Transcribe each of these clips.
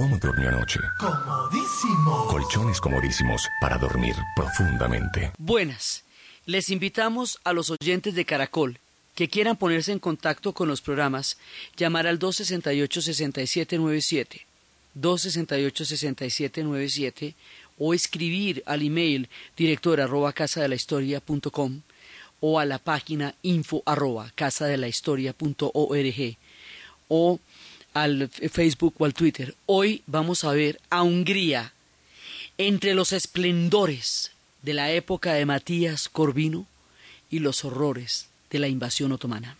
¿Cómo durmió anoche? Comodísimo. Colchones comodísimos para dormir profundamente. Buenas. Les invitamos a los oyentes de Caracol que quieran ponerse en contacto con los programas, llamar al 268-6797, 268-6797 o escribir al email director arroba casa de la historia punto com, o a la página info arroba casa de la historia punto org, o al Facebook o al Twitter. Hoy vamos a ver a Hungría entre los esplendores de la época de Matías Corvino y los horrores de la invasión otomana.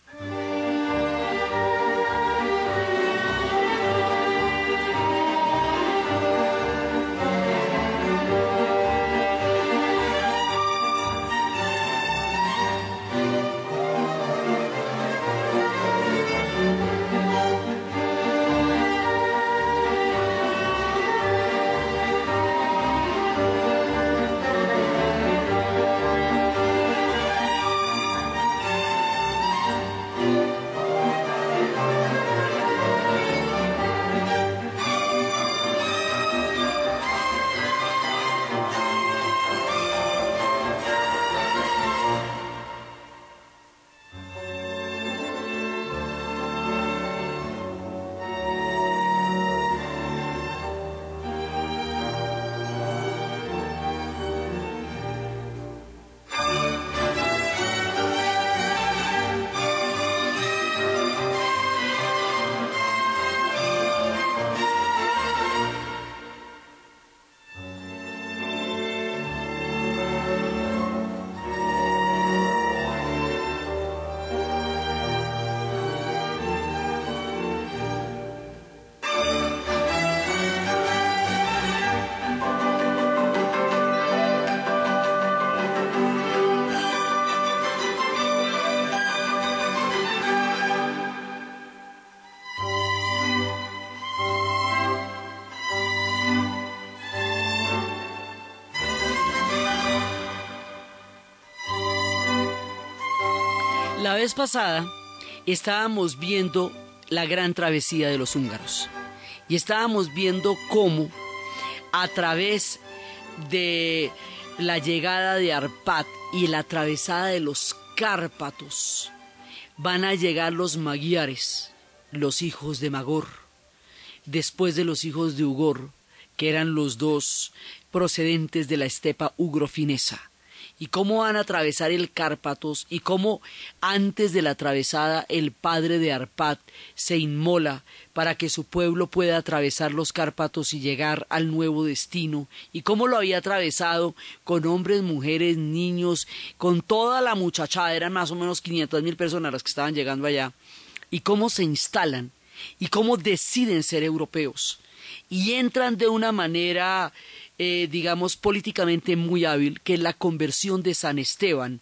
La vez pasada estábamos viendo la gran travesía de los húngaros y estábamos viendo cómo a través de la llegada de Arpad y la atravesada de los Cárpatos van a llegar los magiares, los hijos de Magor, después de los hijos de Ugor, que eran los dos procedentes de la estepa ugrofinesa y cómo van a atravesar el Cárpatos y cómo antes de la atravesada el padre de Arpad se inmola para que su pueblo pueda atravesar los Cárpatos y llegar al nuevo destino y cómo lo había atravesado con hombres, mujeres, niños, con toda la muchachada, eran más o menos 500 mil personas las que estaban llegando allá y cómo se instalan y cómo deciden ser europeos. Y entran de una manera eh, digamos, políticamente muy hábil, que es la conversión de San Esteban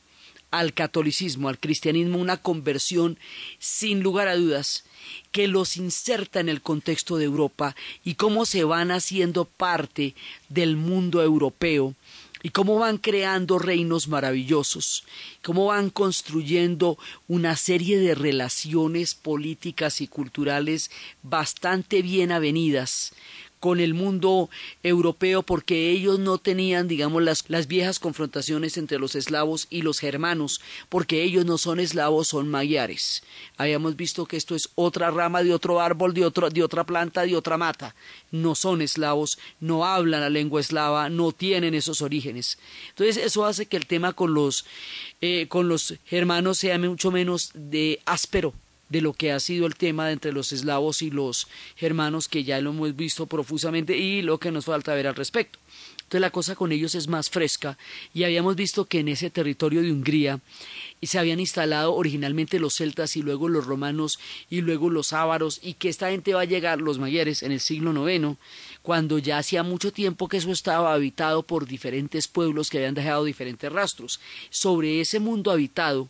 al catolicismo, al cristianismo, una conversión sin lugar a dudas que los inserta en el contexto de Europa y cómo se van haciendo parte del mundo europeo y cómo van creando reinos maravillosos, cómo van construyendo una serie de relaciones políticas y culturales bastante bien avenidas con el mundo europeo porque ellos no tenían, digamos, las, las, viejas confrontaciones entre los eslavos y los germanos, porque ellos no son eslavos, son magiares. Habíamos visto que esto es otra rama de otro árbol, de, otro, de otra planta, de otra mata. No son eslavos, no hablan la lengua eslava, no tienen esos orígenes. Entonces eso hace que el tema con los, eh, con los germanos sea mucho menos de áspero, de lo que ha sido el tema entre los eslavos y los germanos, que ya lo hemos visto profusamente, y lo que nos falta ver al respecto. Entonces la cosa con ellos es más fresca y habíamos visto que en ese territorio de Hungría se habían instalado originalmente los celtas y luego los romanos y luego los ávaros y que esta gente va a llegar, los mayores, en el siglo IX, cuando ya hacía mucho tiempo que eso estaba habitado por diferentes pueblos que habían dejado diferentes rastros. Sobre ese mundo habitado,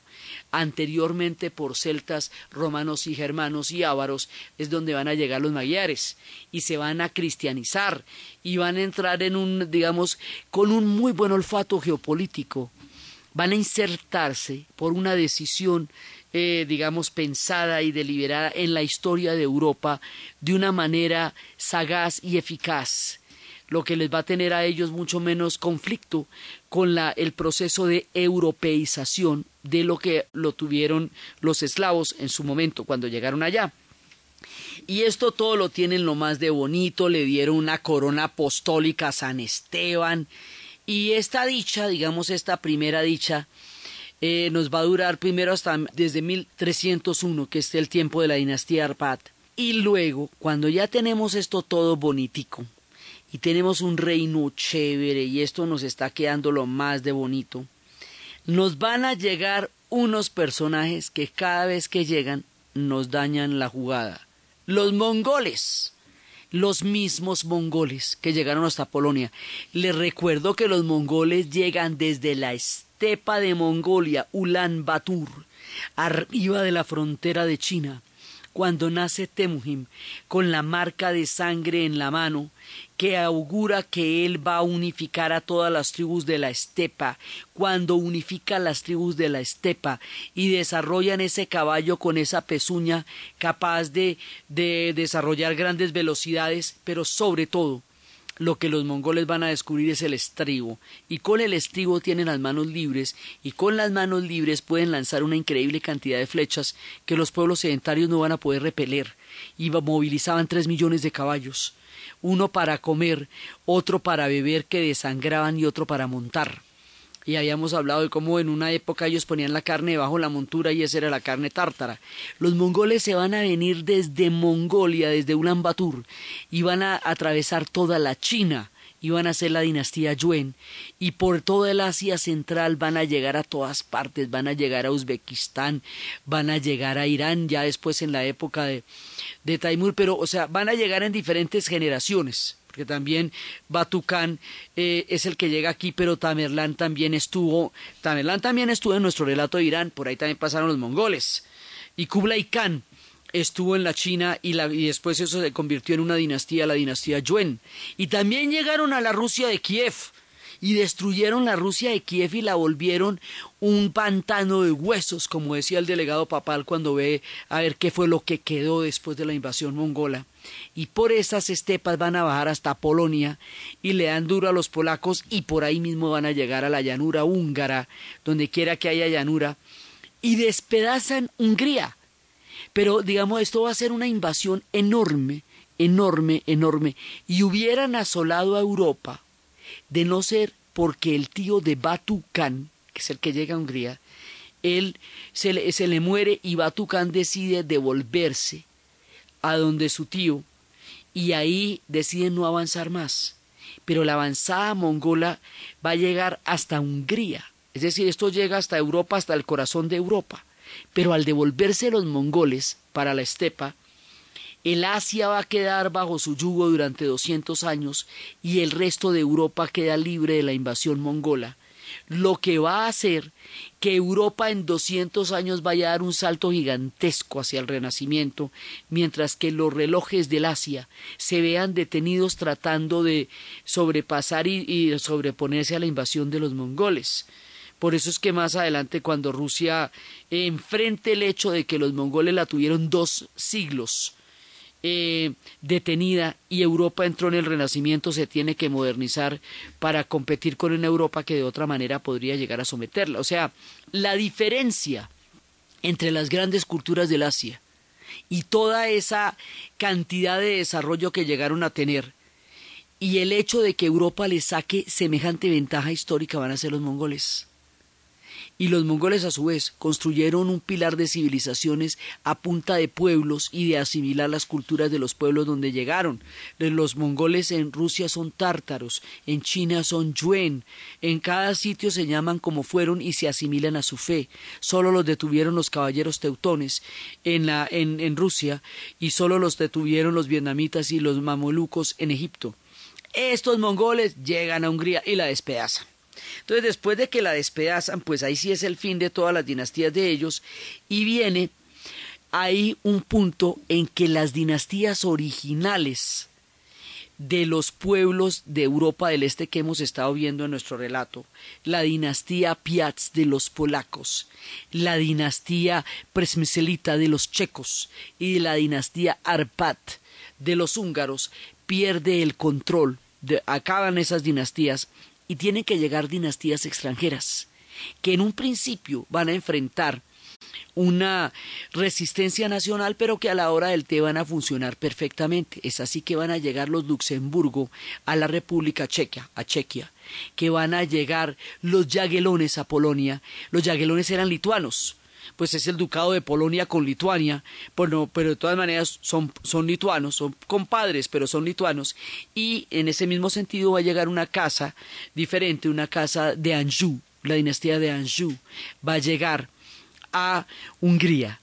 anteriormente por celtas, romanos y germanos y ávaros, es donde van a llegar los magiares y se van a cristianizar y van a entrar en un, digamos, con un muy buen olfato geopolítico van a insertarse por una decisión eh, digamos, pensada y deliberada en la historia de Europa de una manera sagaz y eficaz, lo que les va a tener a ellos mucho menos conflicto con el proceso de europeización de lo que lo tuvieron los esclavos en su momento cuando llegaron allá. Y esto todo lo tienen lo más de bonito, le dieron una corona apostólica a San Esteban. Y esta dicha, digamos esta primera dicha, eh, nos va a durar primero hasta desde 1301, que es el tiempo de la dinastía Arpad. Y luego, cuando ya tenemos esto todo bonitico, y tenemos un reino chévere, y esto nos está quedando lo más de bonito, nos van a llegar unos personajes que cada vez que llegan nos dañan la jugada. Los mongoles, los mismos mongoles que llegaron hasta Polonia. Les recuerdo que los mongoles llegan desde la estepa de Mongolia, Ulan Batur, arriba de la frontera de China, cuando nace Temujim, con la marca de sangre en la mano, que augura que él va a unificar a todas las tribus de la estepa, cuando unifica las tribus de la estepa y desarrollan ese caballo con esa pezuña capaz de, de desarrollar grandes velocidades, pero sobre todo lo que los mongoles van a descubrir es el estribo, y con el estribo tienen las manos libres, y con las manos libres pueden lanzar una increíble cantidad de flechas que los pueblos sedentarios no van a poder repeler, y movilizaban tres millones de caballos, uno para comer, otro para beber que desangraban y otro para montar y habíamos hablado de cómo en una época ellos ponían la carne debajo de la montura y esa era la carne tártara. Los mongoles se van a venir desde Mongolia, desde Ulan Batur, y van a atravesar toda la China y van a ser la dinastía Yuen y por toda el Asia Central van a llegar a todas partes, van a llegar a Uzbekistán, van a llegar a Irán ya después en la época de, de Taimur, pero o sea, van a llegar en diferentes generaciones porque también Batu eh, es el que llega aquí, pero Tamerlán también estuvo, Tamerlán también estuvo en nuestro relato de Irán, por ahí también pasaron los mongoles. Y Kublai Khan estuvo en la China y, y después eso se convirtió en una dinastía, la dinastía Yuen. Y también llegaron a la Rusia de Kiev y destruyeron la Rusia de Kiev y la volvieron un pantano de huesos, como decía el delegado papal cuando ve a ver qué fue lo que quedó después de la invasión mongola. Y por esas estepas van a bajar hasta Polonia y le dan duro a los polacos y por ahí mismo van a llegar a la llanura húngara, donde quiera que haya llanura, y despedazan Hungría. Pero digamos, esto va a ser una invasión enorme, enorme, enorme, y hubieran asolado a Europa de no ser porque el tío de Batu que es el que llega a Hungría, él se le, se le muere y Batu decide devolverse a donde su tío y ahí decide no avanzar más. Pero la avanzada mongola va a llegar hasta Hungría, es decir, esto llega hasta Europa, hasta el corazón de Europa. Pero al devolverse los mongoles para la estepa, el Asia va a quedar bajo su yugo durante 200 años y el resto de Europa queda libre de la invasión mongola, lo que va a hacer que Europa en 200 años vaya a dar un salto gigantesco hacia el Renacimiento, mientras que los relojes del Asia se vean detenidos tratando de sobrepasar y, y sobreponerse a la invasión de los mongoles. Por eso es que más adelante, cuando Rusia enfrente el hecho de que los mongoles la tuvieron dos siglos eh, detenida y Europa entró en el Renacimiento, se tiene que modernizar para competir con una Europa que de otra manera podría llegar a someterla. O sea, la diferencia entre las grandes culturas del Asia y toda esa cantidad de desarrollo que llegaron a tener y el hecho de que Europa le saque semejante ventaja histórica van a ser los mongoles y los mongoles a su vez construyeron un pilar de civilizaciones a punta de pueblos y de asimilar las culturas de los pueblos donde llegaron. Los mongoles en Rusia son tártaros, en China son yuen, en cada sitio se llaman como fueron y se asimilan a su fe. Solo los detuvieron los caballeros teutones en, la, en, en Rusia y solo los detuvieron los vietnamitas y los mamolucos en Egipto. Estos mongoles llegan a Hungría y la despedazan. Entonces, después de que la despedazan, pues ahí sí es el fin de todas las dinastías de ellos y viene ahí un punto en que las dinastías originales de los pueblos de Europa del Este que hemos estado viendo en nuestro relato, la dinastía Piaz de los polacos, la dinastía Presmiselita de los checos y la dinastía Arpad de los húngaros, pierde el control, acaban esas dinastías y tienen que llegar dinastías extranjeras, que en un principio van a enfrentar una resistencia nacional, pero que a la hora del té van a funcionar perfectamente. Es así que van a llegar los Luxemburgo a la República Checa, a Chequia, que van a llegar los Yaguelones a Polonia. Los Yaguelones eran lituanos, pues es el ducado de Polonia con Lituania, pero, pero de todas maneras son, son lituanos, son compadres, pero son lituanos, y en ese mismo sentido va a llegar una casa diferente, una casa de Anjou, la dinastía de Anjou, va a llegar a Hungría.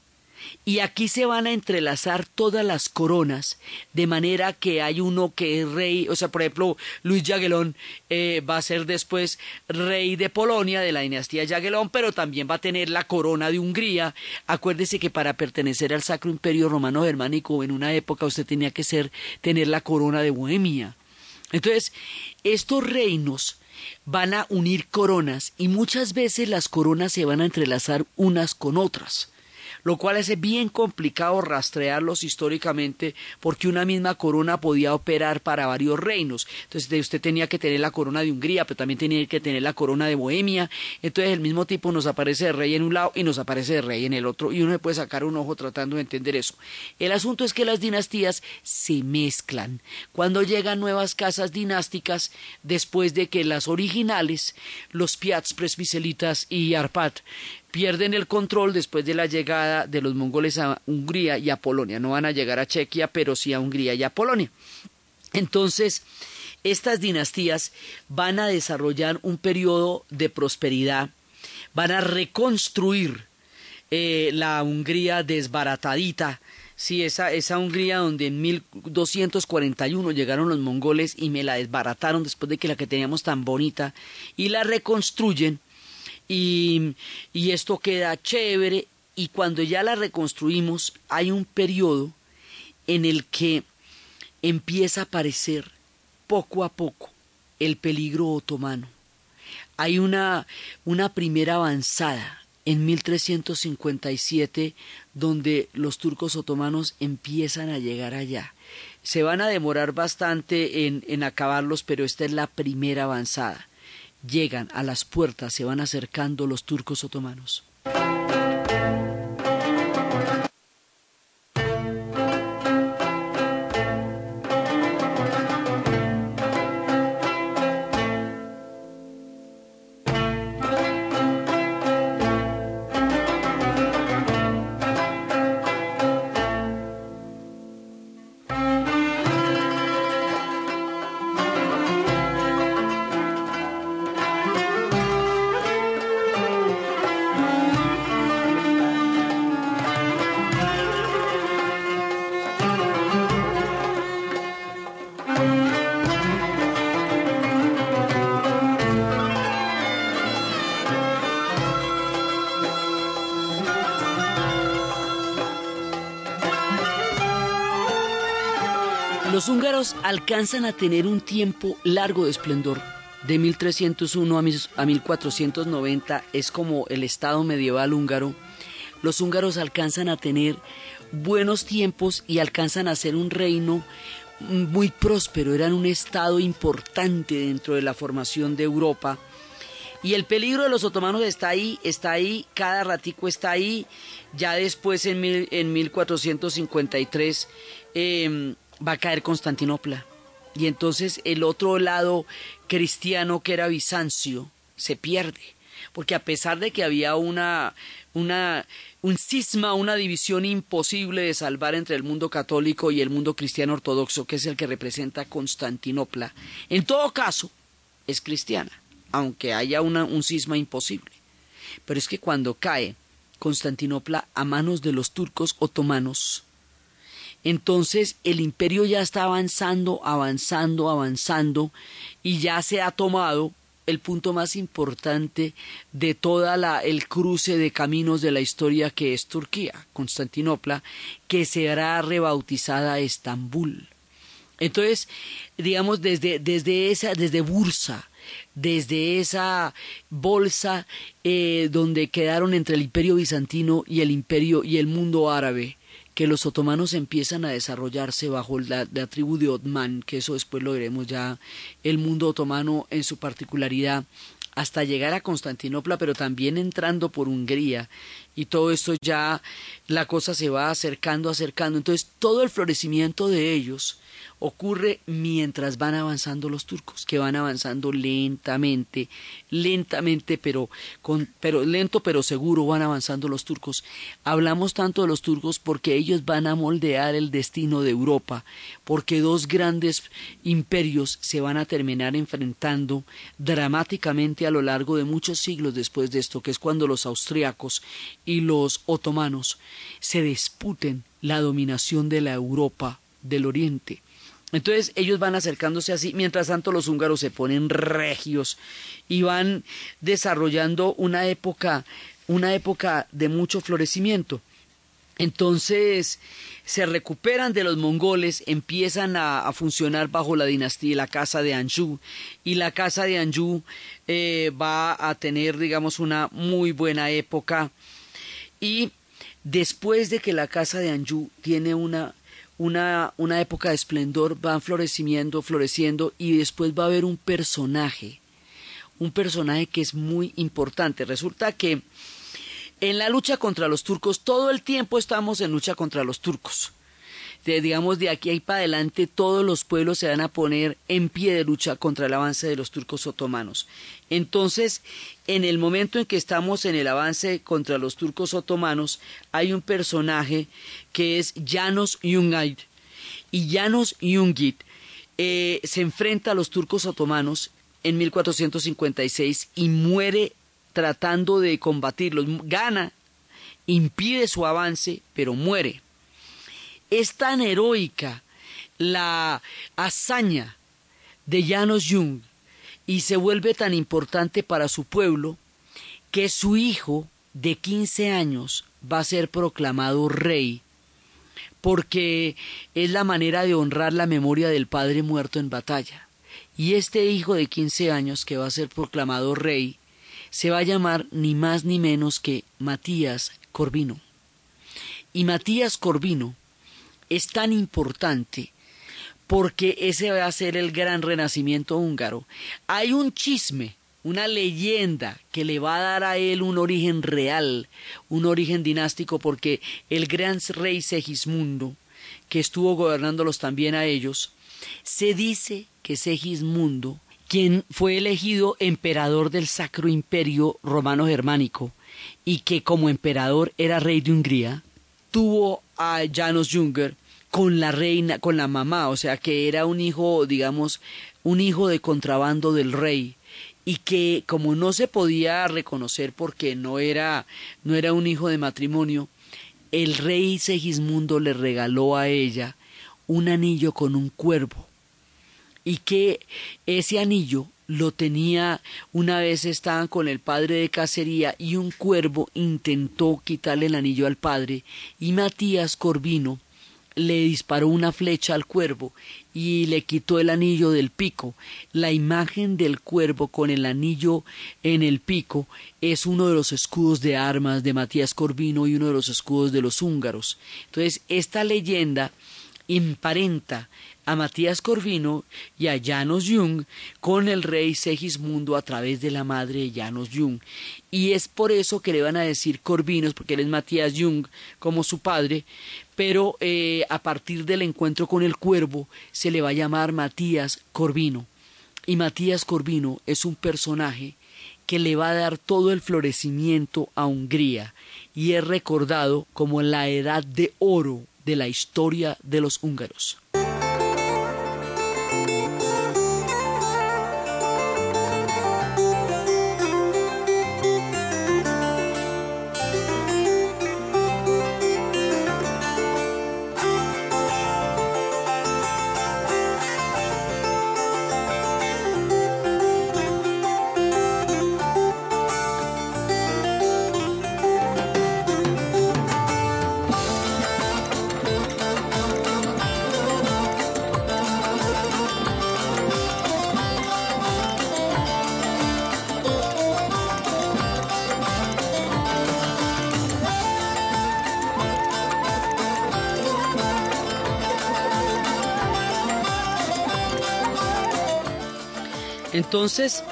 Y aquí se van a entrelazar todas las coronas, de manera que hay uno que es rey, o sea, por ejemplo, Luis Jagellón eh, va a ser después rey de Polonia, de la dinastía Jagellón, pero también va a tener la corona de Hungría. Acuérdese que para pertenecer al Sacro Imperio Romano Germánico en una época usted tenía que ser, tener la corona de Bohemia. Entonces, estos reinos van a unir coronas y muchas veces las coronas se van a entrelazar unas con otras lo cual es bien complicado rastrearlos históricamente porque una misma corona podía operar para varios reinos. Entonces usted tenía que tener la corona de Hungría, pero también tenía que tener la corona de Bohemia. Entonces el mismo tipo nos aparece de rey en un lado y nos aparece de rey en el otro y uno se puede sacar un ojo tratando de entender eso. El asunto es que las dinastías se mezclan. Cuando llegan nuevas casas dinásticas, después de que las originales, los Piats, Presbicelitas y Arpat, pierden el control después de la llegada de los mongoles a Hungría y a Polonia. No van a llegar a Chequia, pero sí a Hungría y a Polonia. Entonces, estas dinastías van a desarrollar un periodo de prosperidad, van a reconstruir eh, la Hungría desbaratadita, Sí, esa, esa Hungría donde en 1241 llegaron los mongoles y me la desbarataron después de que la que teníamos tan bonita y la reconstruyen y, y esto queda chévere y cuando ya la reconstruimos hay un periodo en el que empieza a aparecer poco a poco el peligro otomano. Hay una, una primera avanzada en 1357 donde los turcos otomanos empiezan a llegar allá. Se van a demorar bastante en, en acabarlos, pero esta es la primera avanzada llegan a las puertas, se van acercando los turcos otomanos. Alcanzan a tener un tiempo largo de esplendor. De 1301 a 1490 es como el estado medieval húngaro. Los húngaros alcanzan a tener buenos tiempos y alcanzan a ser un reino muy próspero, eran un estado importante dentro de la formación de Europa. Y el peligro de los otomanos está ahí, está ahí, cada ratico está ahí. Ya después en, en 1453 va a caer Constantinopla. Y entonces el otro lado cristiano que era Bizancio se pierde. Porque a pesar de que había una, una, un cisma, una división imposible de salvar entre el mundo católico y el mundo cristiano ortodoxo, que es el que representa Constantinopla, en todo caso es cristiana, aunque haya una, un cisma imposible. Pero es que cuando cae Constantinopla a manos de los turcos otomanos, entonces el imperio ya está avanzando, avanzando, avanzando y ya se ha tomado el punto más importante de toda la el cruce de caminos de la historia que es Turquía, Constantinopla, que será rebautizada Estambul. Entonces, digamos, desde, desde esa, desde Bursa, desde esa bolsa eh, donde quedaron entre el imperio bizantino y el imperio y el mundo árabe, que los otomanos empiezan a desarrollarse bajo la, la, tribu de Otman, que eso después lo veremos ya, el mundo otomano en su particularidad, hasta llegar a Constantinopla, pero también entrando por Hungría. Y todo esto ya la cosa se va acercando, acercando. Entonces todo el florecimiento de ellos ocurre mientras van avanzando los turcos, que van avanzando lentamente, lentamente, pero, con, pero lento pero seguro van avanzando los turcos. Hablamos tanto de los turcos porque ellos van a moldear el destino de Europa, porque dos grandes imperios se van a terminar enfrentando dramáticamente a lo largo de muchos siglos después de esto, que es cuando los austriacos y los otomanos se disputen la dominación de la Europa del Oriente. Entonces ellos van acercándose así, mientras tanto los húngaros se ponen regios y van desarrollando una época, una época de mucho florecimiento. Entonces se recuperan de los mongoles, empiezan a, funcionar bajo la dinastía, la casa de Anjou, y la casa de Anjou eh, va a tener, digamos, una muy buena época. Y después de que la casa de Anjou tiene una una, una época de esplendor, van florecimiento, floreciendo y después va a haber un personaje, un personaje que es muy importante. Resulta que en la lucha contra los turcos, todo el tiempo estamos en lucha contra los turcos de, digamos, de aquí ahí para adelante todos los pueblos se van a poner en pie de lucha contra el avance de los turcos otomanos. Entonces, en el momento en que estamos en el avance contra los turcos otomanos, hay un personaje que es Janos Yungait. Y Janos Yungit eh, se enfrenta a los turcos otomanos en 1456 y muere tratando de combatirlos. Gana, impide su avance, pero muere. Es tan heroica la hazaña de Janos Jung y se vuelve tan importante para su pueblo que su hijo de 15 años va a ser proclamado rey porque es la manera de honrar la memoria del padre muerto en batalla. Y este hijo de 15 años que va a ser proclamado rey se va a llamar ni más ni menos que Matías Corvino. Y Matías Corvino es tan importante porque ese va a ser el gran renacimiento húngaro. Hay un chisme, una leyenda que le va a dar a él un origen real, un origen dinástico, porque el gran rey Segismundo, que estuvo gobernándolos también a ellos, se dice que Segismundo, quien fue elegido emperador del Sacro Imperio Romano Germánico, y que como emperador era rey de Hungría, tuvo a Janos Junger con la reina, con la mamá, o sea que era un hijo, digamos, un hijo de contrabando del rey. Y que como no se podía reconocer porque no era no era un hijo de matrimonio, el rey Segismundo le regaló a ella un anillo con un cuervo. Y que ese anillo lo tenía una vez estaban con el padre de cacería y un cuervo intentó quitarle el anillo al padre y Matías Corvino le disparó una flecha al cuervo y le quitó el anillo del pico. La imagen del cuervo con el anillo en el pico es uno de los escudos de armas de Matías Corvino y uno de los escudos de los húngaros. Entonces, esta leyenda emparenta a Matías Corvino y a Janos Jung con el rey Segismundo a través de la madre de Janos Jung. Y es por eso que le van a decir Corvinos, porque él es Matías Jung como su padre, pero eh, a partir del encuentro con el cuervo se le va a llamar Matías Corvino. Y Matías Corvino es un personaje que le va a dar todo el florecimiento a Hungría y es recordado como la edad de oro de la historia de los húngaros. Entonces,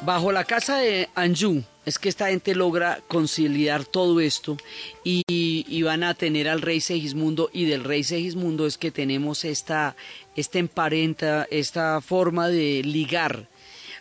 bajo la casa de Anjou, es que esta gente logra conciliar todo esto y, van a tener al rey Segismundo y del rey Segismundo es que tenemos esta, esta emparenta, esta forma de ligar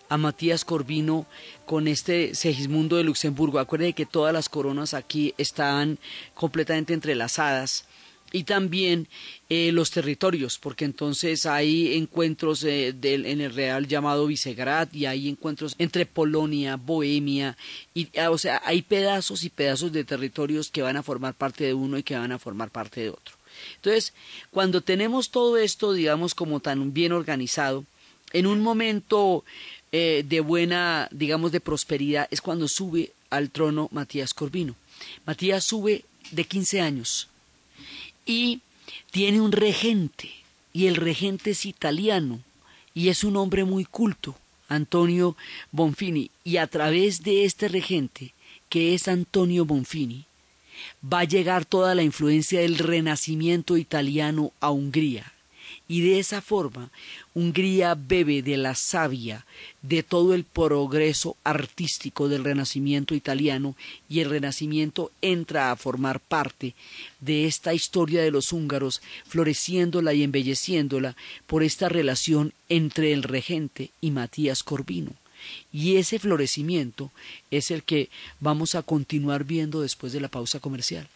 a Matías Corvino con este Segismundo de Luxemburgo. Acuérdense que todas las coronas aquí están completamente entrelazadas y también eh, los territorios, porque entonces hay encuentros eh, en el Real llamado Visegrad y hay encuentros entre Polonia, Bohemia, y, ah, o sea, hay pedazos y pedazos de territorios que van a formar parte de uno y que van a formar parte de otro. Entonces, cuando tenemos todo esto, digamos, como tan bien organizado, en un momento eh, de buena, digamos, de prosperidad, es cuando sube al trono Matías Corvino. Matías sube de 15 años y tiene un regente, y el regente es italiano, y es un hombre muy culto, Antonio Bonfini, y a través de este regente, que es Antonio Bonfini, va a llegar toda la influencia del renacimiento italiano a Hungría y de esa forma Hungría bebe de la savia de todo el progreso artístico del Renacimiento italiano y el Renacimiento entra a formar parte de esta historia de los húngaros, floreciéndola y embelleciéndola por esta relación entre el regente y Matías Corvino. Y ese florecimiento es el que vamos a continuar viendo después de la pausa comercial.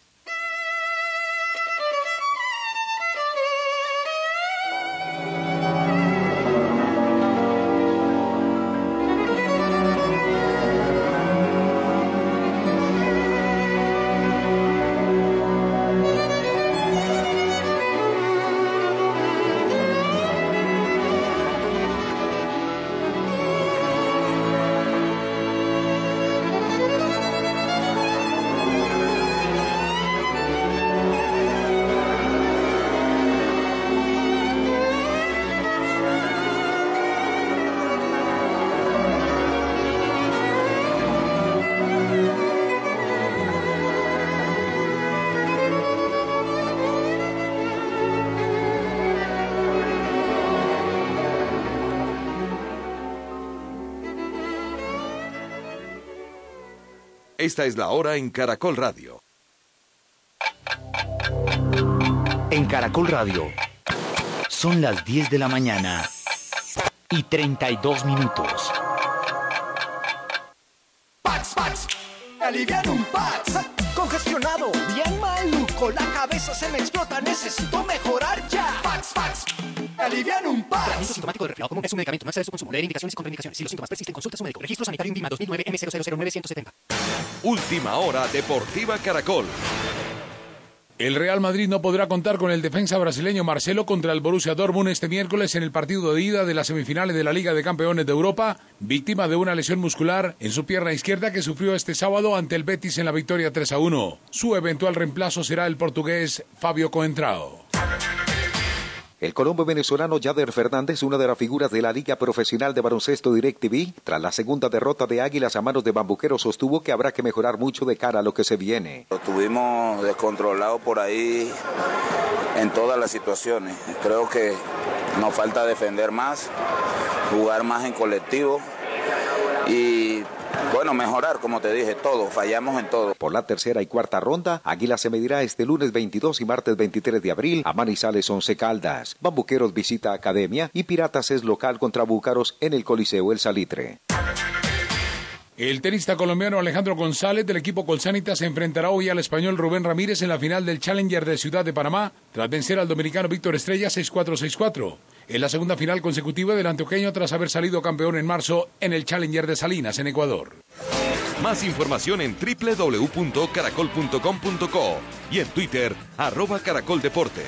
Esta es la hora en Caracol Radio. En Caracol Radio son las 10 de la mañana y 32 minutos. Pax, Pax, aliviar un Pax. Congestionado, bien maluco, la cabeza se me explota, necesito alivian un. Tratamiento sintomático de resfriado común es un medicamento, no excede su consumo. Leer indicaciones y contraindicaciones. Si los síntomas persisten, consulta a su médico. Registro sanitario INVIMA 2009 M000970. Última hora Deportiva Caracol. El Real Madrid no podrá contar con el defensa brasileño Marcelo contra el Borussia Dortmund este miércoles en el partido de ida de las semifinales de la Liga de Campeones de Europa, víctima de una lesión muscular en su pierna izquierda que sufrió este sábado ante el Betis en la victoria 3 a 1. Su eventual reemplazo será el portugués Fabio Coentrao. El colombo venezolano Yader Fernández, una de las figuras de la Liga Profesional de Baloncesto DirecTV, tras la segunda derrota de Águilas a manos de Bambuquero, sostuvo que habrá que mejorar mucho de cara a lo que se viene. Lo tuvimos descontrolado por ahí en todas las situaciones. Creo que nos falta defender más, jugar más en colectivo y bueno, mejorar, como te dije, todo, fallamos en todo. Por la tercera y cuarta ronda, Águila se medirá este lunes 22 y martes 23 de abril a Manizales Once Caldas. Bambuqueros visita Academia y Piratas es local contra Búcaros en el Coliseo El Salitre. El tenista colombiano Alejandro González del equipo Colsanita se enfrentará hoy al español Rubén Ramírez en la final del Challenger de Ciudad de Panamá, tras vencer al dominicano Víctor Estrella 6-4-6-4. En la segunda final consecutiva del antioqueño tras haber salido campeón en marzo en el Challenger de Salinas, en Ecuador. Más información en www.caracol.com.co y en Twitter, arroba caracoldeportes.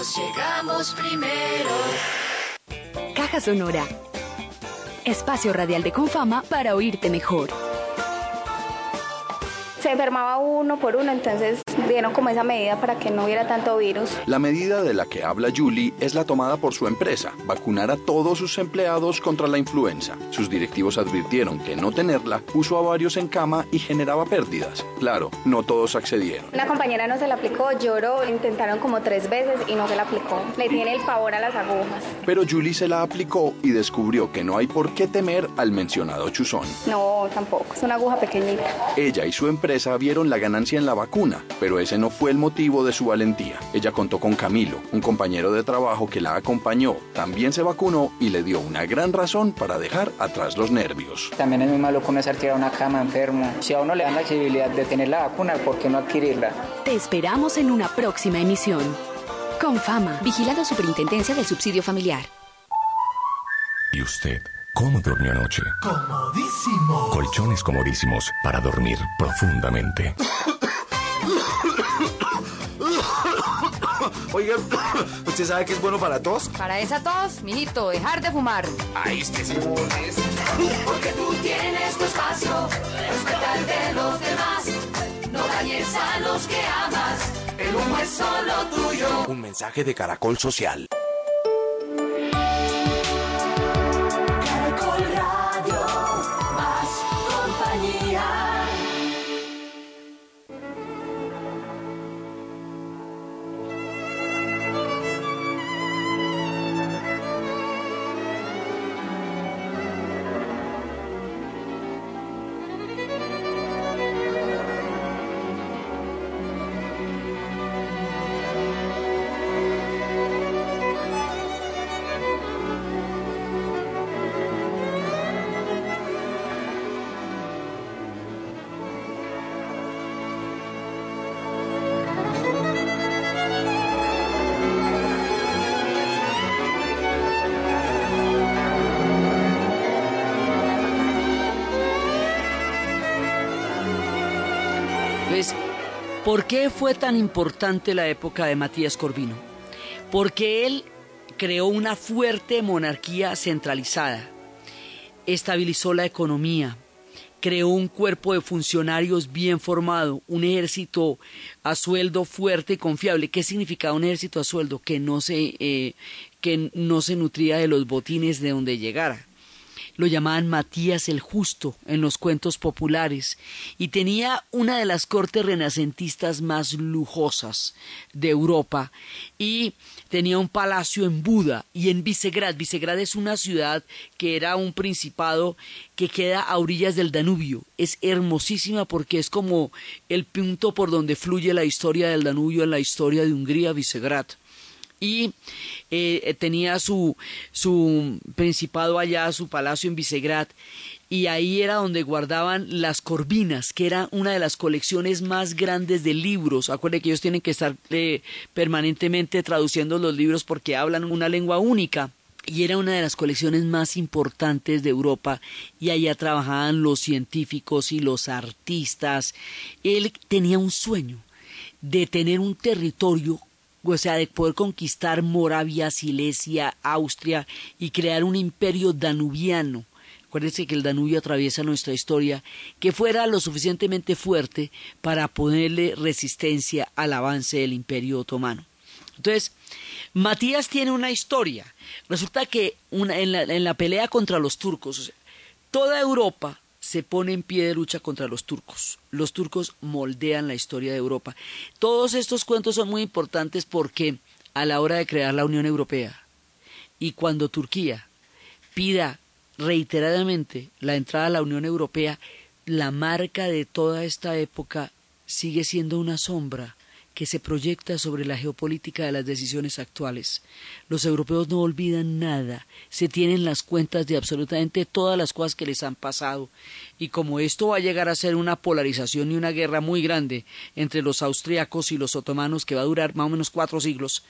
Llegamos primero. Caja Sonora. espacio radial de Confama para oírte mejor se enfermaba uno por uno, entonces dieron como esa medida para que no hubiera tanto virus. La medida de la que habla Julie es la tomada por su empresa, vacunar a todos sus empleados contra la influenza. Sus directivos advirtieron que no tenerla puso a varios en cama y generaba pérdidas. Claro, no todos accedieron. Una compañera no se la aplicó, lloró, intentaron como tres veces y no se la aplicó. Le tiene el pavor a las agujas. Pero Julie se la aplicó y descubrió que no hay por qué temer al mencionado chuzón. No, tampoco, es una aguja pequeñita. Ella y su empresa vieron la ganancia en la vacuna, pero ese no fue el motivo de su valentía. Ella contó con Camilo, un compañero de trabajo que la acompañó, también se vacunó y le dio una gran razón para dejar atrás los nervios. También es muy malo estar tirado a una cama enfermo. Si a uno le dan la posibilidad de tener la vacuna, ¿por qué no adquirirla? Te esperamos en una próxima emisión. Con fama. Vigilado Superintendencia del Subsidio Familiar. ¿Y usted? ¿Cómo durmió anoche? Comodísimo. Colchones comodísimos para dormir profundamente. Oiga, ¿usted sabe que es bueno para tos? Para esa tos, mijito, dejar de fumar. Ahí este sí. Porque tú tienes tu espacio, respeta el de los demás. No dañes a los que amas, el humo es solo tuyo. Un mensaje de Caracol Social. ¿Por qué fue tan importante la época de Matías Corvino? Porque él creó una fuerte monarquía centralizada, estabilizó la economía, creó un cuerpo de funcionarios bien formado, un ejército a sueldo fuerte y confiable. ¿Qué significaba un ejército a sueldo? Que no se, eh, que no se nutría de los botines de donde llegara lo llamaban Matías el Justo en los cuentos populares, y tenía una de las cortes renacentistas más lujosas de Europa, y tenía un palacio en Buda y en Visegrad. Visegrad es una ciudad que era un principado que queda a orillas del Danubio. Es hermosísima porque es como el punto por donde fluye la historia del Danubio en la historia de Hungría, Visegrad y eh, tenía su, su principado allá, su palacio en Visegrad, y ahí era donde guardaban las corvinas, que era una de las colecciones más grandes de libros. Acuérdense que ellos tienen que estar eh, permanentemente traduciendo los libros porque hablan una lengua única. Y era una de las colecciones más importantes de Europa y allá trabajaban los científicos y los artistas. Él tenía un sueño de tener un territorio o sea, de poder conquistar Moravia, Silesia, Austria y crear un imperio danubiano. Acuérdense que el Danubio atraviesa nuestra historia, que fuera lo suficientemente fuerte para ponerle resistencia al avance del imperio otomano. Entonces, Matías tiene una historia. Resulta que en, la, en, la, pelea contra los turcos, toda Europa se pone en pie de lucha contra los turcos. Los turcos moldean la historia de Europa. Todos estos cuentos son muy importantes porque a la hora de crear la Unión Europea y cuando Turquía pida reiteradamente la entrada a la Unión Europea, la marca de toda esta época sigue siendo una sombra que se proyecta sobre la geopolítica de las decisiones actuales. Los europeos no olvidan nada, se tienen las cuentas de absolutamente todas las cosas que les han pasado, y como esto va a llegar a ser una polarización y una guerra muy grande entre los austriacos y los otomanos que va a durar más o menos cuatro siglos,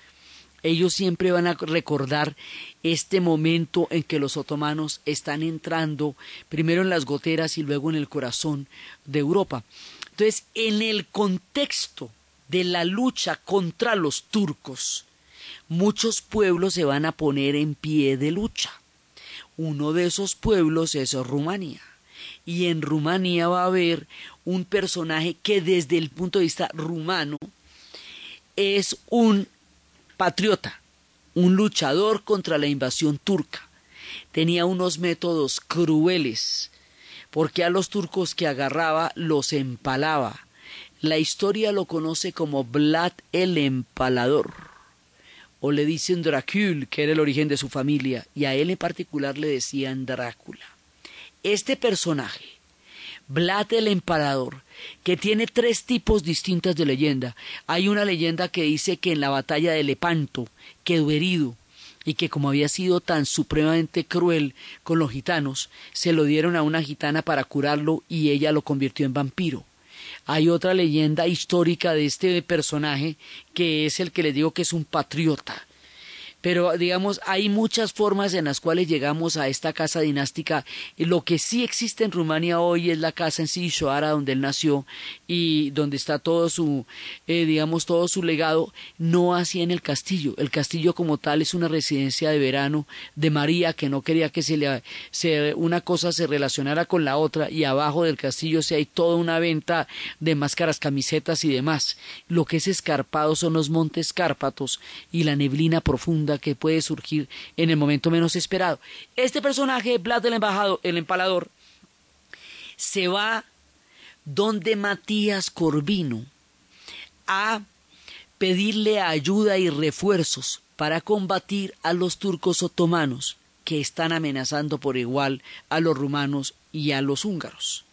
ellos siempre van a recordar este momento en que los otomanos están entrando primero en las goteras y luego en el corazón de Europa. Entonces, en el contexto de la lucha contra los turcos, muchos pueblos se van a poner en pie de lucha. Uno de esos pueblos es Rumania. Y en Rumania va a haber un personaje que desde el punto de vista rumano es un patriota, un luchador contra la invasión turca. Tenía unos métodos crueles, porque a los turcos que agarraba los empalaba. La historia lo conoce como Vlad el Empalador, o le dicen Dracul, que era el origen de su familia, y a él en particular le decían Drácula. Este personaje, Vlad el Empalador, que tiene tres tipos distintos de leyenda. Hay una leyenda que dice que en la batalla de Lepanto quedó herido y que como había sido tan supremamente cruel con los gitanos, se lo dieron a una gitana para curarlo y ella lo convirtió en vampiro. Hay otra leyenda histórica de este personaje que es el que les digo que es un patriota, pero digamos hay muchas formas en las cuales llegamos a esta casa dinástica. Lo que sí existe en Rumania hoy es la casa en sí, Shoara, donde él nació y donde está todo su, eh, digamos, todo su legado, no así en el castillo. El castillo como tal es una residencia de verano de María que no quería que se le, se, una cosa se relacionara con la otra y abajo del castillo se hay toda una venta de máscaras, camisetas y demás. Lo que es escarpado son los montes Cárpatos y la neblina profunda que puede surgir en el momento menos esperado. Este personaje, Vlad el, embajado, el empalador, se va donde Matías Corvino a pedirle ayuda y refuerzos para combatir a los turcos otomanos que están amenazando por igual a los rumanos y a los húngaros.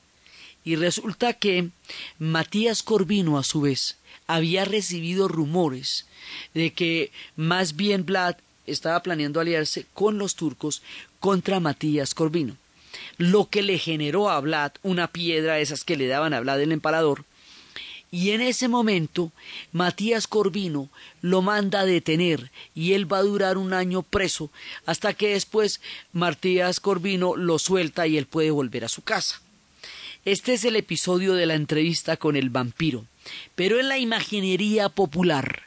Y resulta que Matías Corvino, a su vez, había recibido rumores de que más bien Vlad estaba planeando aliarse con los turcos contra Matías Corvino, lo que le generó a Vlad una piedra esas que le daban a Vlad el empalador, y en ese momento Matías Corvino lo manda a detener y él va a durar un año preso hasta que después Matías Corvino lo suelta y él puede volver a su casa. Este es el episodio de la entrevista con el vampiro, pero en la imaginería popular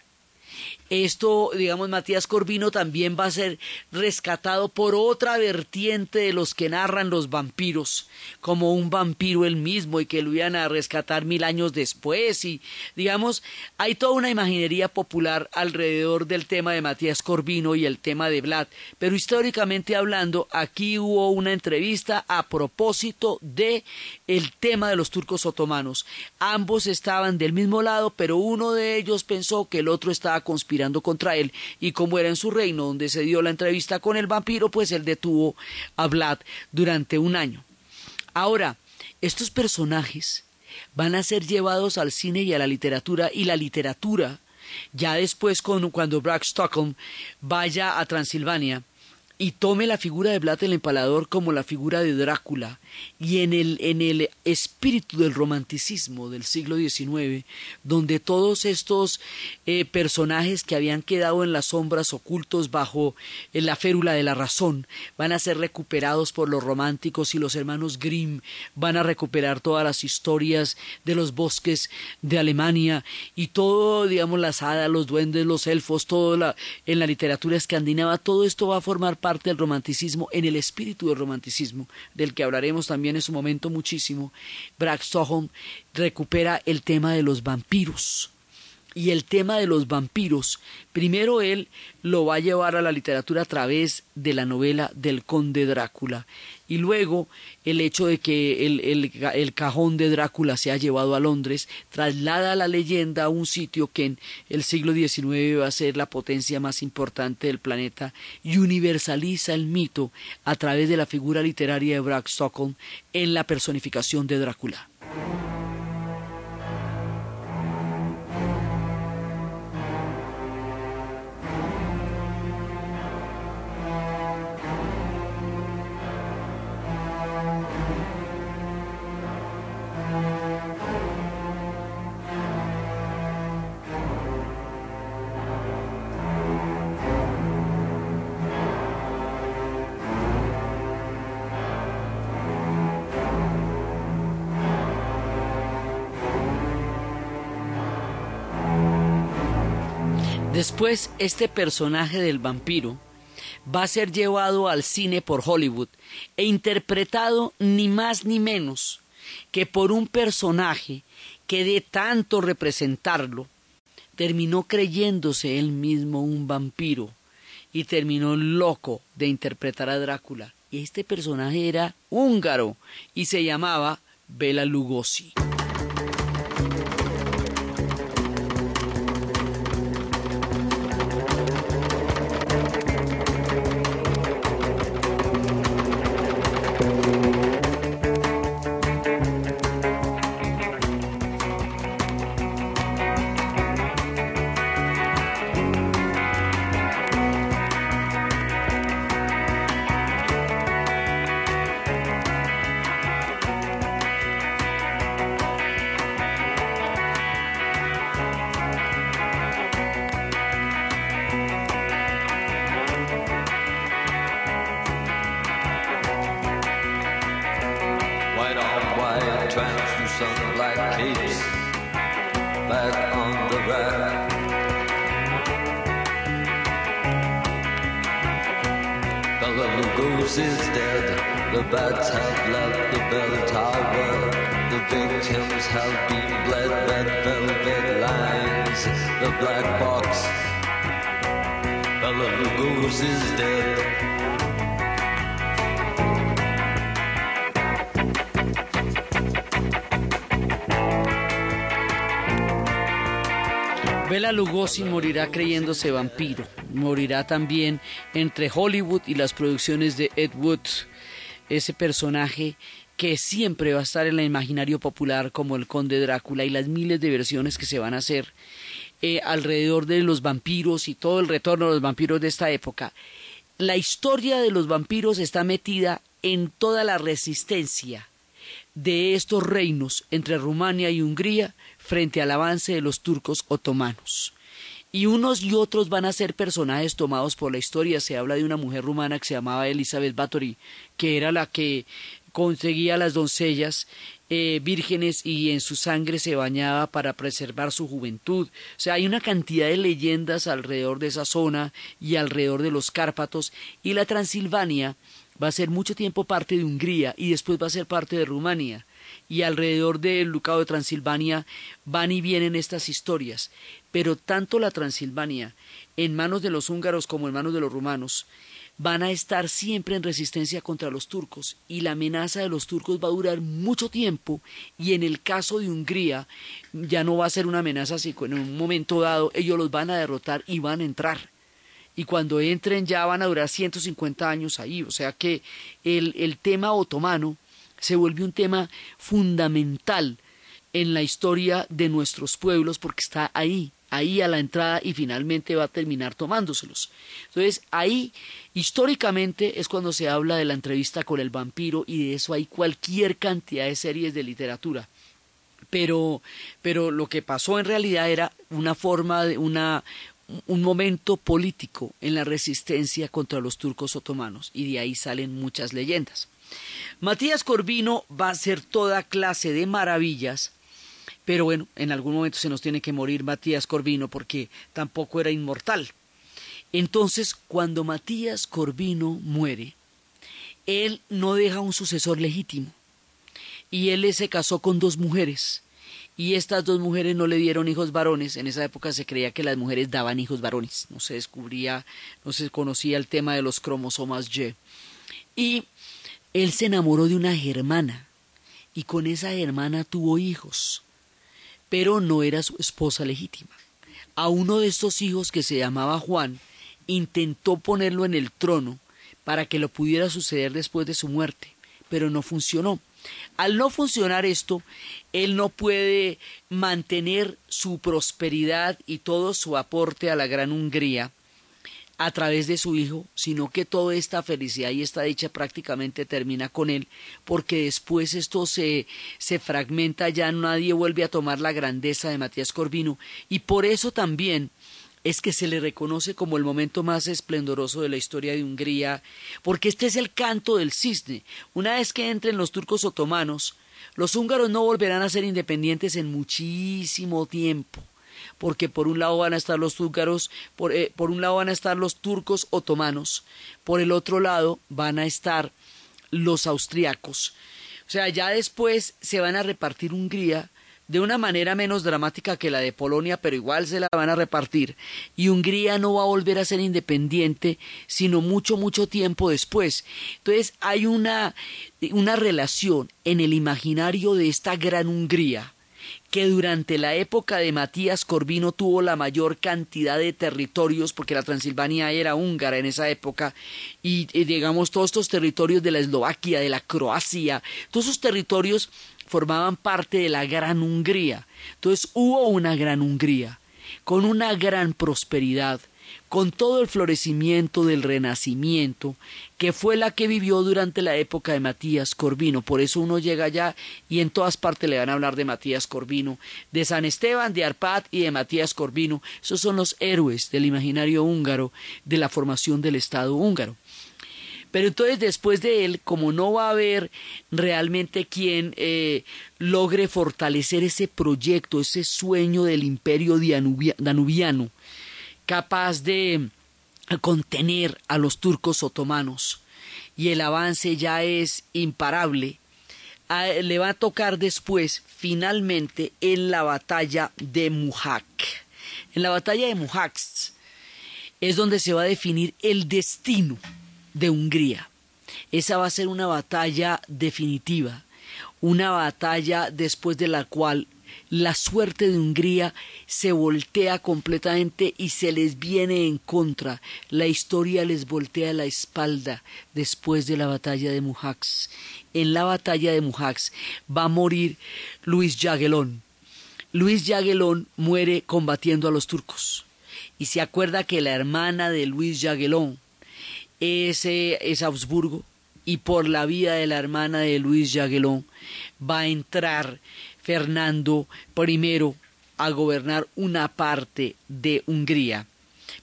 esto, digamos, Matías Corvino también va a ser rescatado por otra vertiente de los que narran los vampiros, como un vampiro él mismo y que lo iban a rescatar mil años después. Y, digamos, hay toda una imaginería popular alrededor del tema de Matías Corvino y el tema de Vlad. Pero históricamente hablando, aquí hubo una entrevista a propósito de el tema de los turcos otomanos. Ambos estaban del mismo lado, pero uno de ellos pensó que el otro estaba conspirando contra él y como era en su reino donde se dio la entrevista con el vampiro, pues él detuvo a Vlad durante un año. Ahora, estos personajes van a ser llevados al cine y a la literatura y la literatura ya después cuando Brad Stockholm vaya a Transilvania y tome la figura de Vlad el Empalador como la figura de Drácula y en el, en el espíritu del romanticismo del siglo XIX, donde todos estos eh, personajes que habían quedado en las sombras ocultos bajo eh, la férula de la razón van a ser recuperados por los románticos y los hermanos Grimm van a recuperar todas las historias de los bosques de Alemania y todo, digamos, las hadas, los duendes, los elfos, todo la, en la literatura escandinava, todo esto va a formar parte parte del romanticismo, en el espíritu del romanticismo, del que hablaremos también en su momento muchísimo, Brad Stockholm recupera el tema de los vampiros y el tema de los vampiros, primero él lo va a llevar a la literatura a través de la novela del conde Drácula y luego el hecho de que el, el, cajón de Drácula se ha llevado a Londres traslada la leyenda a un sitio que en el siglo XIX va a ser la potencia más importante del planeta y universaliza el mito a través de la figura literaria de Brad Stockholm en la personificación de Drácula. Después, este personaje del vampiro va a ser llevado al cine por Hollywood e interpretado ni más ni menos que por un personaje que de tanto representarlo terminó creyéndose él mismo un vampiro y terminó loco de interpretar a Drácula. Y este personaje era húngaro y se llamaba Bela Lugosi. The bats have left the bell tower. The victims have been bled. Red velvet lines, the black box. Bella Lugosi's dead. Bela Lugosi morirá creyéndose vampiro. Morirá también entre Hollywood y las producciones de Ed Wood. Ese personaje que siempre va a estar en el imaginario popular como el conde Drácula y las miles de versiones que se van a hacer eh, alrededor de los vampiros y todo el retorno de los vampiros de esta época. La historia de los vampiros está metida en toda la resistencia de estos reinos entre Rumania y Hungría frente al avance de los turcos otomanos. Y unos y otros van a ser personajes tomados por la historia. Se habla de una mujer rumana que se llamaba Elizabeth Bathory, que era la que conseguía las doncellas eh, vírgenes y en su sangre se bañaba para preservar su juventud. O sea, hay una cantidad de leyendas alrededor de esa zona y alrededor de los Cárpatos y la Transilvania va a ser mucho tiempo parte de Hungría y después va a ser parte de Rumania. Y alrededor del Ducado de Transilvania van y vienen estas historias. Pero tanto la Transilvania, en manos de los húngaros como en manos de los rumanos, van a estar siempre en resistencia contra los turcos y la amenaza de los turcos va a durar mucho tiempo y en el caso de Hungría ya no va a ser una amenaza así, en un momento dado ellos los van a derrotar y van a entrar y cuando entren ya van a durar 150 años ahí. O sea que el, el tema otomano se vuelve un tema fundamental en la historia de nuestros pueblos porque está ahí, ahí a la entrada y finalmente va a terminar tomándoselos. Entonces ahí históricamente es cuando se habla de la entrevista con el vampiro y de eso hay cualquier cantidad de series de literatura. Pero, pero lo que pasó en realidad era una forma de una, un momento político en la resistencia contra los turcos otomanos y de ahí salen muchas leyendas. Matías Corvino va a hacer toda clase de maravillas, pero bueno, en algún momento se nos tiene que morir Matías Corvino porque tampoco era inmortal. Entonces, cuando Matías Corvino muere, él no deja un sucesor legítimo y él se casó con dos mujeres y estas dos mujeres no le dieron hijos varones. En esa época se creía que las mujeres daban hijos varones. No se descubría, no se conocía el tema de los cromosomas Y. Y él se enamoró de una germana y con esa germana tuvo hijos, pero no era su esposa legítima. A uno de estos hijos que se llamaba Juan intentó ponerlo en el trono para que lo pudiera suceder después de su muerte, pero no funcionó. Al no funcionar esto, él no puede mantener su prosperidad y todo su aporte a la gran Hungría a través de su hijo, sino que toda esta felicidad y esta dicha prácticamente termina con él, porque después esto se, se fragmenta, ya nadie vuelve a tomar la grandeza de Matías Corvino, y por eso también es que se le reconoce como el momento más esplendoroso de la historia de Hungría, porque este es el canto del cisne. Una vez que entren los turcos otomanos, los húngaros no volverán a ser independientes en muchísimo tiempo. Porque por un lado van a estar los húngaros, por, eh, por un lado van a estar los turcos otomanos, por el otro lado van a estar los austriacos. O sea, ya después se van a repartir Hungría de una manera menos dramática que la de Polonia, pero igual se la van a repartir. Y Hungría no va a volver a ser independiente, sino mucho, mucho tiempo después. Entonces hay una, una relación en el imaginario de esta gran Hungría que durante la época de Matías Corvino tuvo la mayor cantidad de territorios, porque la Transilvania era húngara en esa época, y, y digamos todos estos territorios de la Eslovaquia, de la Croacia, todos esos territorios formaban parte de la Gran Hungría. Entonces hubo una Gran Hungría, con una gran prosperidad, con todo el florecimiento del Renacimiento, que fue la que vivió durante la época de Matías Corvino. Por eso uno llega allá y en todas partes le van a hablar de Matías Corvino, de San Esteban, de Arpad y de Matías Corvino. Esos son los héroes del imaginario húngaro, de la formación del Estado húngaro. Pero entonces después de él, como no va a haber realmente quien eh, logre fortalecer ese proyecto, ese sueño del imperio danubiano, capaz de contener a los turcos otomanos, y el avance ya es imparable, le va a tocar después, finalmente, en la batalla de Muhak. En la batalla de Muhak es donde se va a definir el destino de Hungría. Esa va a ser una batalla definitiva, una batalla después de la cual la suerte de Hungría se voltea completamente y se les viene en contra. La historia les voltea la espalda después de la batalla de Mujax. En la batalla de Mujax va a morir Luis Jagellón. Luis Jagellón muere combatiendo a los turcos. Y se acuerda que la hermana de Luis Jagellón, ese es Augsburgo y por la vida de la hermana de Luis Jagellón va a entrar Fernando I a gobernar una parte de Hungría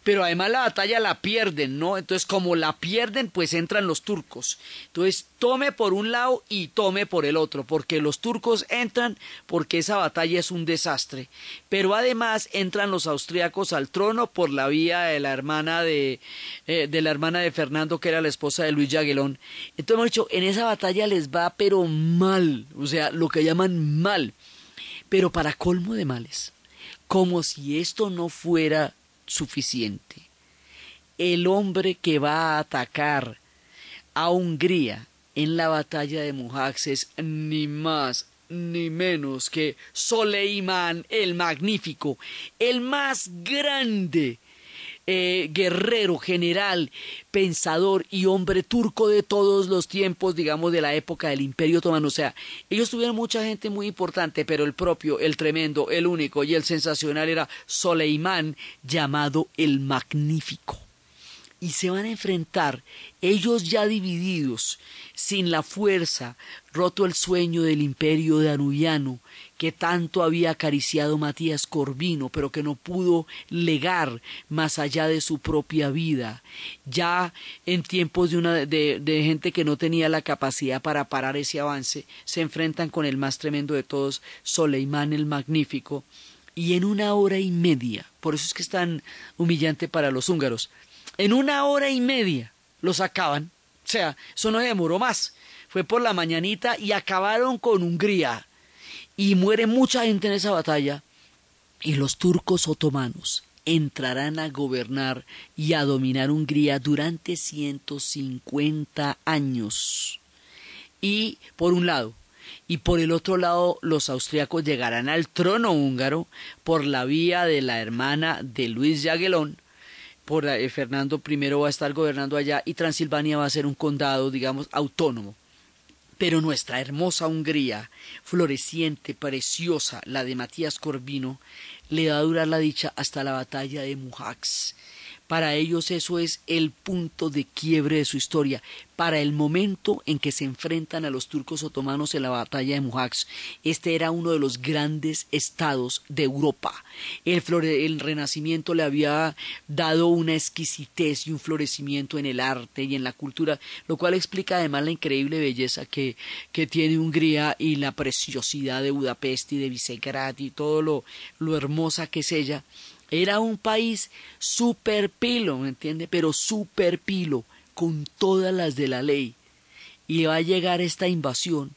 pero además la batalla la pierden, ¿no? Entonces, como la pierden, pues entran los turcos. Entonces, tome por un lado y tome por el otro, porque los turcos entran porque esa batalla es un desastre. Pero además entran los austriacos al trono por la vía de la hermana de, eh, de la hermana de Fernando, que era la esposa de Luis Jagellón. Entonces, hemos dicho, en esa batalla les va pero mal, o sea, lo que llaman mal. Pero para colmo de males, como si esto no fuera suficiente. El hombre que va a atacar a Hungría en la batalla de Mujax es ni más ni menos que Soleimán el Magnífico, el más grande eh, guerrero, general, pensador y hombre turco de todos los tiempos, digamos, de la época del Imperio Otomano. O sea, ellos tuvieron mucha gente muy importante, pero el propio, el tremendo, el único y el sensacional era Soleimán, llamado el Magnífico y se van a enfrentar, ellos ya divididos, sin la fuerza, roto el sueño del imperio danubiano que tanto había acariciado Matías Corvino, pero que no pudo legar más allá de su propia vida, ya en tiempos de, una, de, gente que no tenía la capacidad para parar ese avance, se enfrentan con el más tremendo de todos, Soleimán el Magnífico, y en una hora y media, por eso es que es tan humillante para los húngaros, en una hora y media los acaban. O sea, eso no demoró más. Fue por la mañanita y acabaron con Hungría. Y muere mucha gente en esa batalla. Y los turcos otomanos entrarán a gobernar y a dominar Hungría durante 150 años. Y por un lado, y por el otro lado los austriacos llegarán al trono húngaro por la vía de la hermana de Luis Jagellón, por eh, Fernando I va a estar gobernando allá y Transilvania va a ser un condado, digamos, autónomo. Pero nuestra hermosa Hungría, floreciente, preciosa, la de Matías Corvino, le va a durar la dicha hasta la batalla de Mujax, Para ellos eso es el punto de quiebre de su historia, para el momento en que se enfrentan a los turcos otomanos en la batalla de Mujax. Este era uno de los grandes estados de Europa. El, flore- el renacimiento le había dado una exquisitez y un florecimiento en el arte y en la cultura, lo cual explica además la increíble belleza que, que tiene Hungría y la preciosidad de Budapest y de Visegrad y todo lo, lo hermosa que es ella. Era un país super pilo, ¿me entiende? Pero super pilo, con todas las de la ley. Y va a llegar esta invasión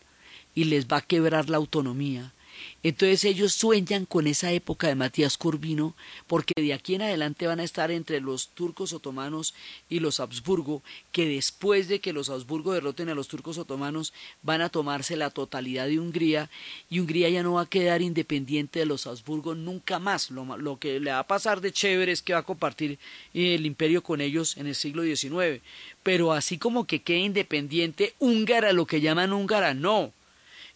y les va a quebrar la autonomía. Entonces ellos sueñan con esa época de Matías Corvino, porque de aquí en adelante van a estar entre los turcos otomanos y los Habsburgo, que después de que los Habsburgo derroten a los turcos otomanos, van a tomarse la totalidad de Hungría, y Hungría ya no va a quedar independiente de los Habsburgo nunca más. Lo, lo que le va a pasar de chévere es que va a compartir eh, el imperio con ellos en el siglo XIX. Pero así como que quede independiente húngara, lo que llaman húngara, no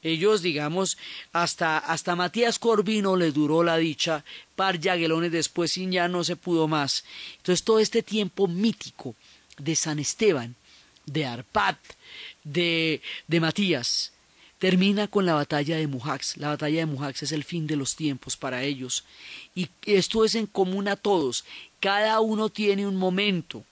ellos, digamos, hasta, hasta Matías Corvino les duró la dicha, par Jaguelones después y ya no se pudo más. Entonces todo este tiempo mítico de San Esteban, de Arpat, de, de Matías, termina con la batalla de Mujax. La batalla de Mujax es el fin de los tiempos para ellos. Y esto es en común a todos. Cada uno tiene un momento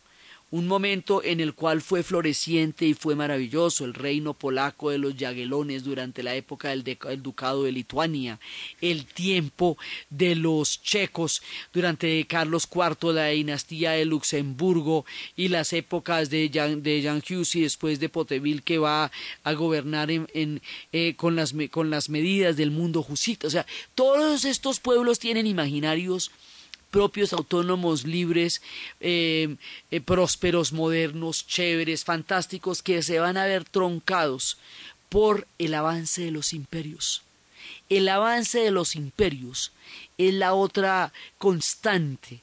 un momento en el cual fue floreciente y fue maravilloso el reino polaco de los Jaguelones durante la época del, ducado de Lituania, el tiempo de los checos durante Carlos IV, la dinastía de Luxemburgo y las épocas de Jan, de Jan Hus y después de Poteville que va a gobernar en, eh, con, las, con las medidas del mundo jusita. O sea, todos estos pueblos tienen imaginarios propios, autónomos, libres, eh, eh, prósperos, modernos, chéveres, fantásticos, que se van a ver troncados por el avance de los imperios. El avance de los imperios es la otra constante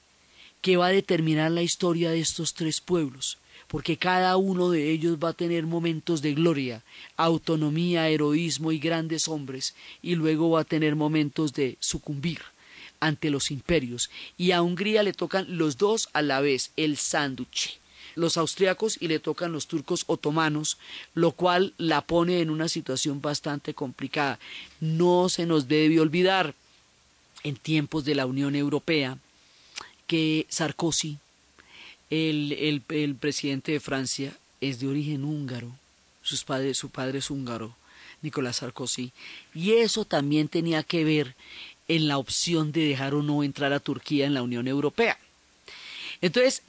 que va a determinar la historia de estos tres pueblos, porque cada uno de ellos va a tener momentos de gloria, autonomía, heroísmo y grandes hombres, y luego va a tener momentos de sucumbir ante los imperios y a Hungría le tocan los dos a la vez el sándwich. Los austriacos y le tocan los turcos otomanos, lo cual la pone en una situación bastante complicada. No se nos debe olvidar en tiempos de la Unión Europea que Sarkozy, el, el, presidente de Francia, es de origen húngaro, sus padres, su padre es húngaro, Nicolás Sarkozy, y eso también tenía que ver en la opción de dejar o no entrar a Turquía en la Unión Europea. Entonces,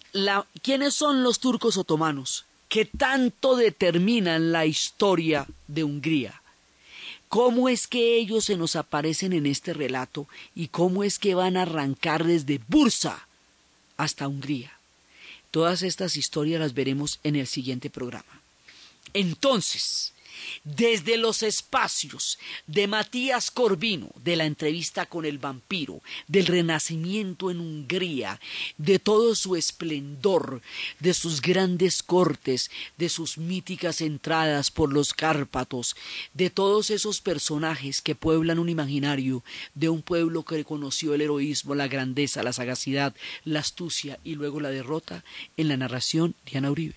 ¿quiénes son los turcos otomanos? que tanto determinan la historia de Hungría? ¿Cómo es que ellos se nos aparecen en este relato y cómo es que van a arrancar desde Bursa hasta Hungría? Todas estas historias las veremos en el siguiente programa. Entonces, desde los espacios de Matías Corvino, de la entrevista con el vampiro, del renacimiento en Hungría, de todo su esplendor, de sus grandes cortes, de sus míticas entradas por los Cárpatos, de todos esos personajes que pueblan un imaginario de un pueblo que reconoció el heroísmo, la grandeza, la sagacidad, la astucia y luego la derrota, en la narración Diana Uribe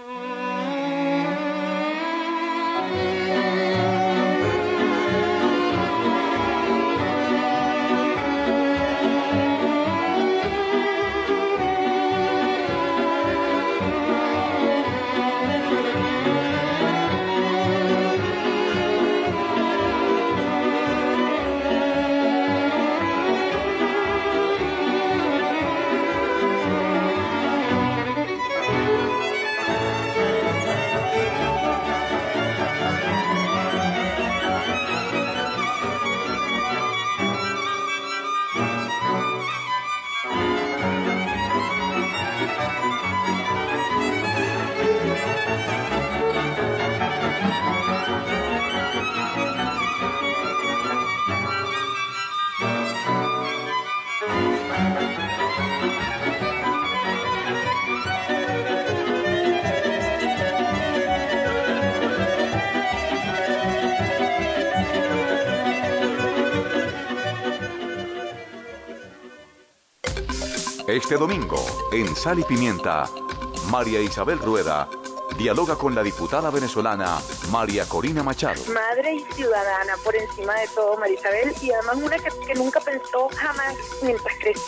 Este domingo, en Sal y Pimienta, María Isabel Rueda dialoga con la diputada venezolana María Corina Machado. Madre y ciudadana por encima de todo, María Isabel, y además una que, nunca pensó jamás mientras crecía